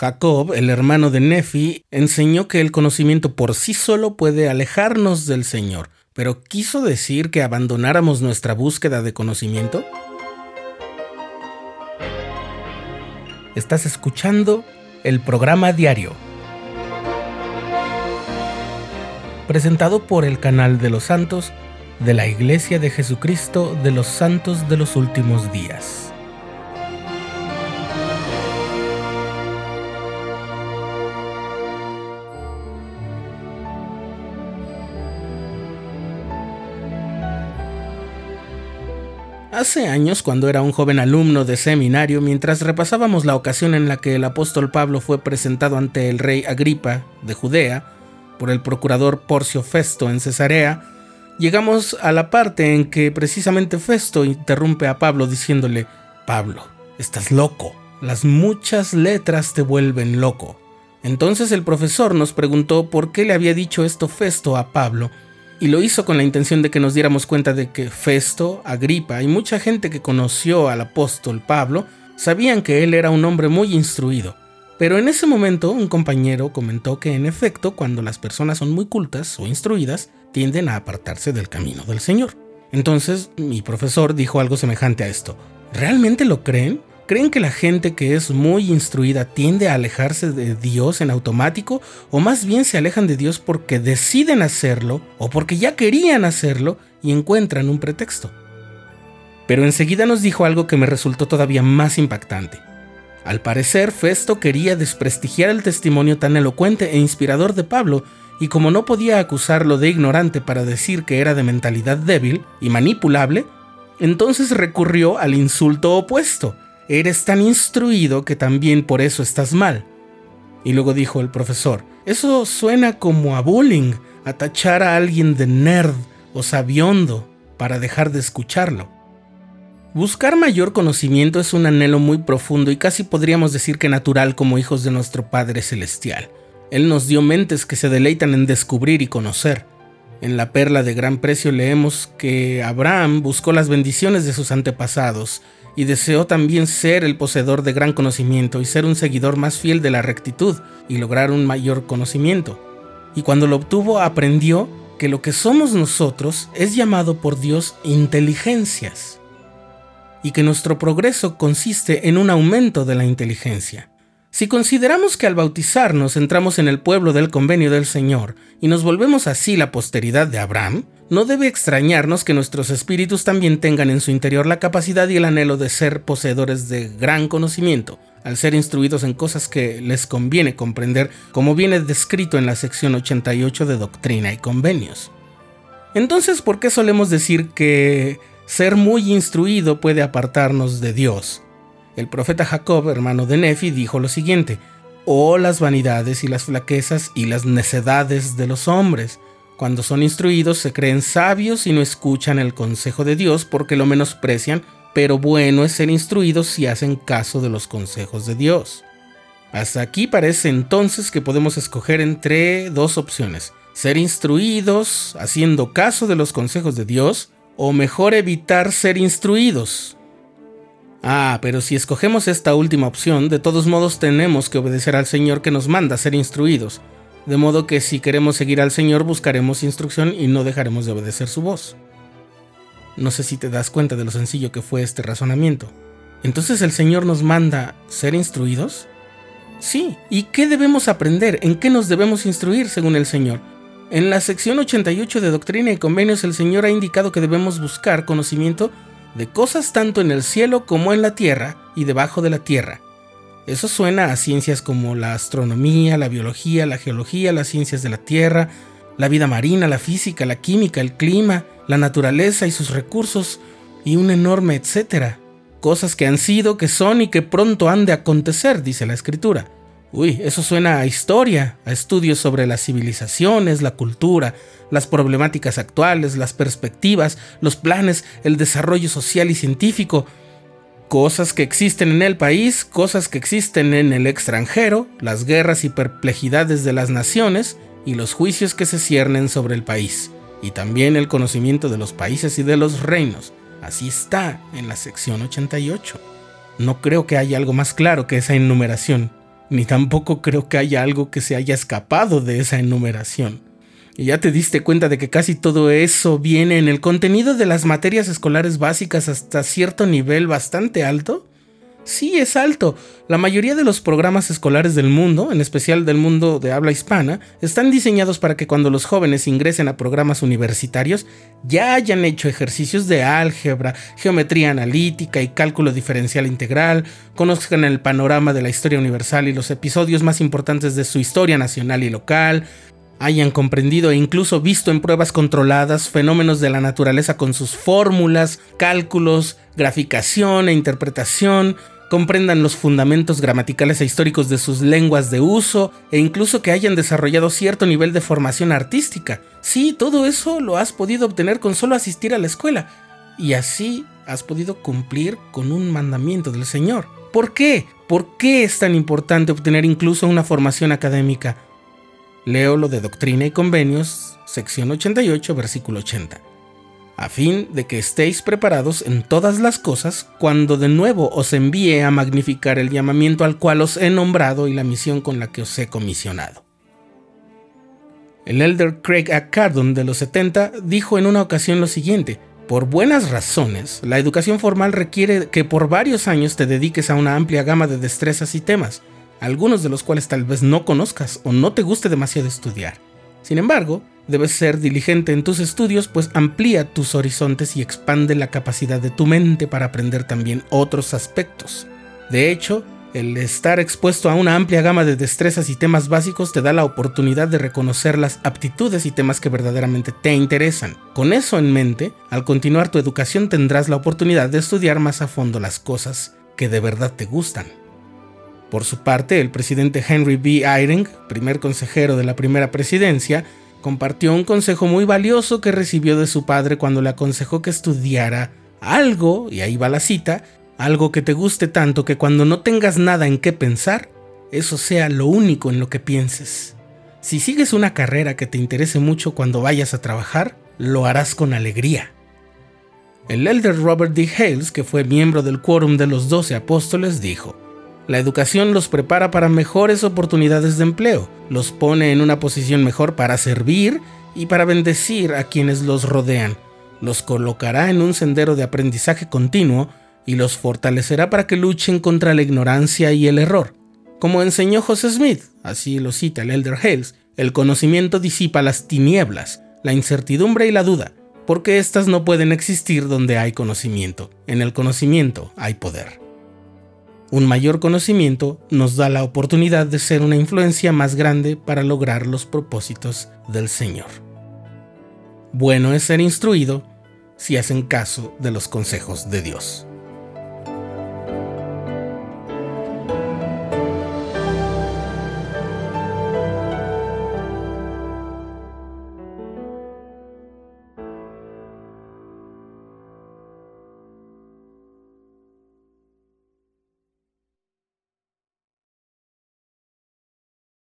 Jacob, el hermano de Nefi, enseñó que el conocimiento por sí solo puede alejarnos del Señor, pero ¿quiso decir que abandonáramos nuestra búsqueda de conocimiento? Estás escuchando el programa diario, presentado por el canal de los santos de la Iglesia de Jesucristo de los Santos de los Últimos Días. Hace años, cuando era un joven alumno de seminario, mientras repasábamos la ocasión en la que el apóstol Pablo fue presentado ante el rey Agripa de Judea por el procurador Porcio Festo en Cesarea, llegamos a la parte en que precisamente Festo interrumpe a Pablo diciéndole, Pablo, estás loco, las muchas letras te vuelven loco. Entonces el profesor nos preguntó por qué le había dicho esto Festo a Pablo, y lo hizo con la intención de que nos diéramos cuenta de que Festo, Agripa y mucha gente que conoció al apóstol Pablo sabían que él era un hombre muy instruido. Pero en ese momento un compañero comentó que en efecto cuando las personas son muy cultas o instruidas tienden a apartarse del camino del Señor. Entonces mi profesor dijo algo semejante a esto. ¿Realmente lo creen? ¿Creen que la gente que es muy instruida tiende a alejarse de Dios en automático o más bien se alejan de Dios porque deciden hacerlo o porque ya querían hacerlo y encuentran un pretexto? Pero enseguida nos dijo algo que me resultó todavía más impactante. Al parecer, Festo quería desprestigiar el testimonio tan elocuente e inspirador de Pablo, y como no podía acusarlo de ignorante para decir que era de mentalidad débil y manipulable, entonces recurrió al insulto opuesto, Eres tan instruido que también por eso estás mal. Y luego dijo el profesor, eso suena como a bullying, a tachar a alguien de nerd o sabiondo para dejar de escucharlo. Buscar mayor conocimiento es un anhelo muy profundo y casi podríamos decir que natural como hijos de nuestro Padre Celestial. Él nos dio mentes que se deleitan en descubrir y conocer. En la perla de gran precio leemos que Abraham buscó las bendiciones de sus antepasados y deseó también ser el poseedor de gran conocimiento y ser un seguidor más fiel de la rectitud y lograr un mayor conocimiento. Y cuando lo obtuvo aprendió que lo que somos nosotros es llamado por Dios inteligencias y que nuestro progreso consiste en un aumento de la inteligencia. Si consideramos que al bautizarnos entramos en el pueblo del convenio del Señor y nos volvemos así la posteridad de Abraham, no debe extrañarnos que nuestros espíritus también tengan en su interior la capacidad y el anhelo de ser poseedores de gran conocimiento, al ser instruidos en cosas que les conviene comprender, como viene descrito en la sección 88 de Doctrina y Convenios. Entonces, ¿por qué solemos decir que ser muy instruido puede apartarnos de Dios? El profeta Jacob, hermano de Nefi, dijo lo siguiente, Oh las vanidades y las flaquezas y las necedades de los hombres. Cuando son instruidos se creen sabios y no escuchan el consejo de Dios porque lo menosprecian, pero bueno es ser instruidos si hacen caso de los consejos de Dios. Hasta aquí parece entonces que podemos escoger entre dos opciones, ser instruidos haciendo caso de los consejos de Dios, o mejor evitar ser instruidos, Ah, pero si escogemos esta última opción, de todos modos tenemos que obedecer al Señor que nos manda ser instruidos, de modo que si queremos seguir al Señor buscaremos instrucción y no dejaremos de obedecer su voz. No sé si te das cuenta de lo sencillo que fue este razonamiento. Entonces el Señor nos manda ser instruidos? Sí, ¿y qué debemos aprender? ¿En qué nos debemos instruir según el Señor? En la sección 88 de Doctrina y Convenios el Señor ha indicado que debemos buscar conocimiento de cosas tanto en el cielo como en la tierra y debajo de la tierra. Eso suena a ciencias como la astronomía, la biología, la geología, las ciencias de la tierra, la vida marina, la física, la química, el clima, la naturaleza y sus recursos, y un enorme etcétera. Cosas que han sido, que son y que pronto han de acontecer, dice la escritura. Uy, eso suena a historia, a estudios sobre las civilizaciones, la cultura, las problemáticas actuales, las perspectivas, los planes, el desarrollo social y científico, cosas que existen en el país, cosas que existen en el extranjero, las guerras y perplejidades de las naciones y los juicios que se ciernen sobre el país, y también el conocimiento de los países y de los reinos. Así está en la sección 88. No creo que haya algo más claro que esa enumeración ni tampoco creo que haya algo que se haya escapado de esa enumeración. Y ya te diste cuenta de que casi todo eso viene en el contenido de las materias escolares básicas hasta cierto nivel bastante alto. Sí, es alto. La mayoría de los programas escolares del mundo, en especial del mundo de habla hispana, están diseñados para que cuando los jóvenes ingresen a programas universitarios ya hayan hecho ejercicios de álgebra, geometría analítica y cálculo diferencial integral, conozcan el panorama de la historia universal y los episodios más importantes de su historia nacional y local, hayan comprendido e incluso visto en pruebas controladas fenómenos de la naturaleza con sus fórmulas, cálculos, graficación e interpretación, comprendan los fundamentos gramaticales e históricos de sus lenguas de uso e incluso que hayan desarrollado cierto nivel de formación artística. Sí, todo eso lo has podido obtener con solo asistir a la escuela y así has podido cumplir con un mandamiento del Señor. ¿Por qué? ¿Por qué es tan importante obtener incluso una formación académica? Leo lo de Doctrina y Convenios, sección 88, versículo 80. A fin de que estéis preparados en todas las cosas cuando de nuevo os envíe a magnificar el llamamiento al cual os he nombrado y la misión con la que os he comisionado. El elder Craig A. Cardon de los 70 dijo en una ocasión lo siguiente: Por buenas razones, la educación formal requiere que por varios años te dediques a una amplia gama de destrezas y temas algunos de los cuales tal vez no conozcas o no te guste demasiado estudiar. Sin embargo, debes ser diligente en tus estudios, pues amplía tus horizontes y expande la capacidad de tu mente para aprender también otros aspectos. De hecho, el estar expuesto a una amplia gama de destrezas y temas básicos te da la oportunidad de reconocer las aptitudes y temas que verdaderamente te interesan. Con eso en mente, al continuar tu educación tendrás la oportunidad de estudiar más a fondo las cosas que de verdad te gustan. Por su parte, el presidente Henry B. Eyring, primer consejero de la primera presidencia, compartió un consejo muy valioso que recibió de su padre cuando le aconsejó que estudiara algo, y ahí va la cita, algo que te guste tanto que cuando no tengas nada en qué pensar, eso sea lo único en lo que pienses. Si sigues una carrera que te interese mucho cuando vayas a trabajar, lo harás con alegría. El elder Robert D. Hales, que fue miembro del quórum de los doce apóstoles, dijo, la educación los prepara para mejores oportunidades de empleo, los pone en una posición mejor para servir y para bendecir a quienes los rodean, los colocará en un sendero de aprendizaje continuo y los fortalecerá para que luchen contra la ignorancia y el error. Como enseñó José Smith, así lo cita el Elder Hales, el conocimiento disipa las tinieblas, la incertidumbre y la duda, porque éstas no pueden existir donde hay conocimiento. En el conocimiento hay poder. Un mayor conocimiento nos da la oportunidad de ser una influencia más grande para lograr los propósitos del Señor. Bueno es ser instruido si hacen caso de los consejos de Dios.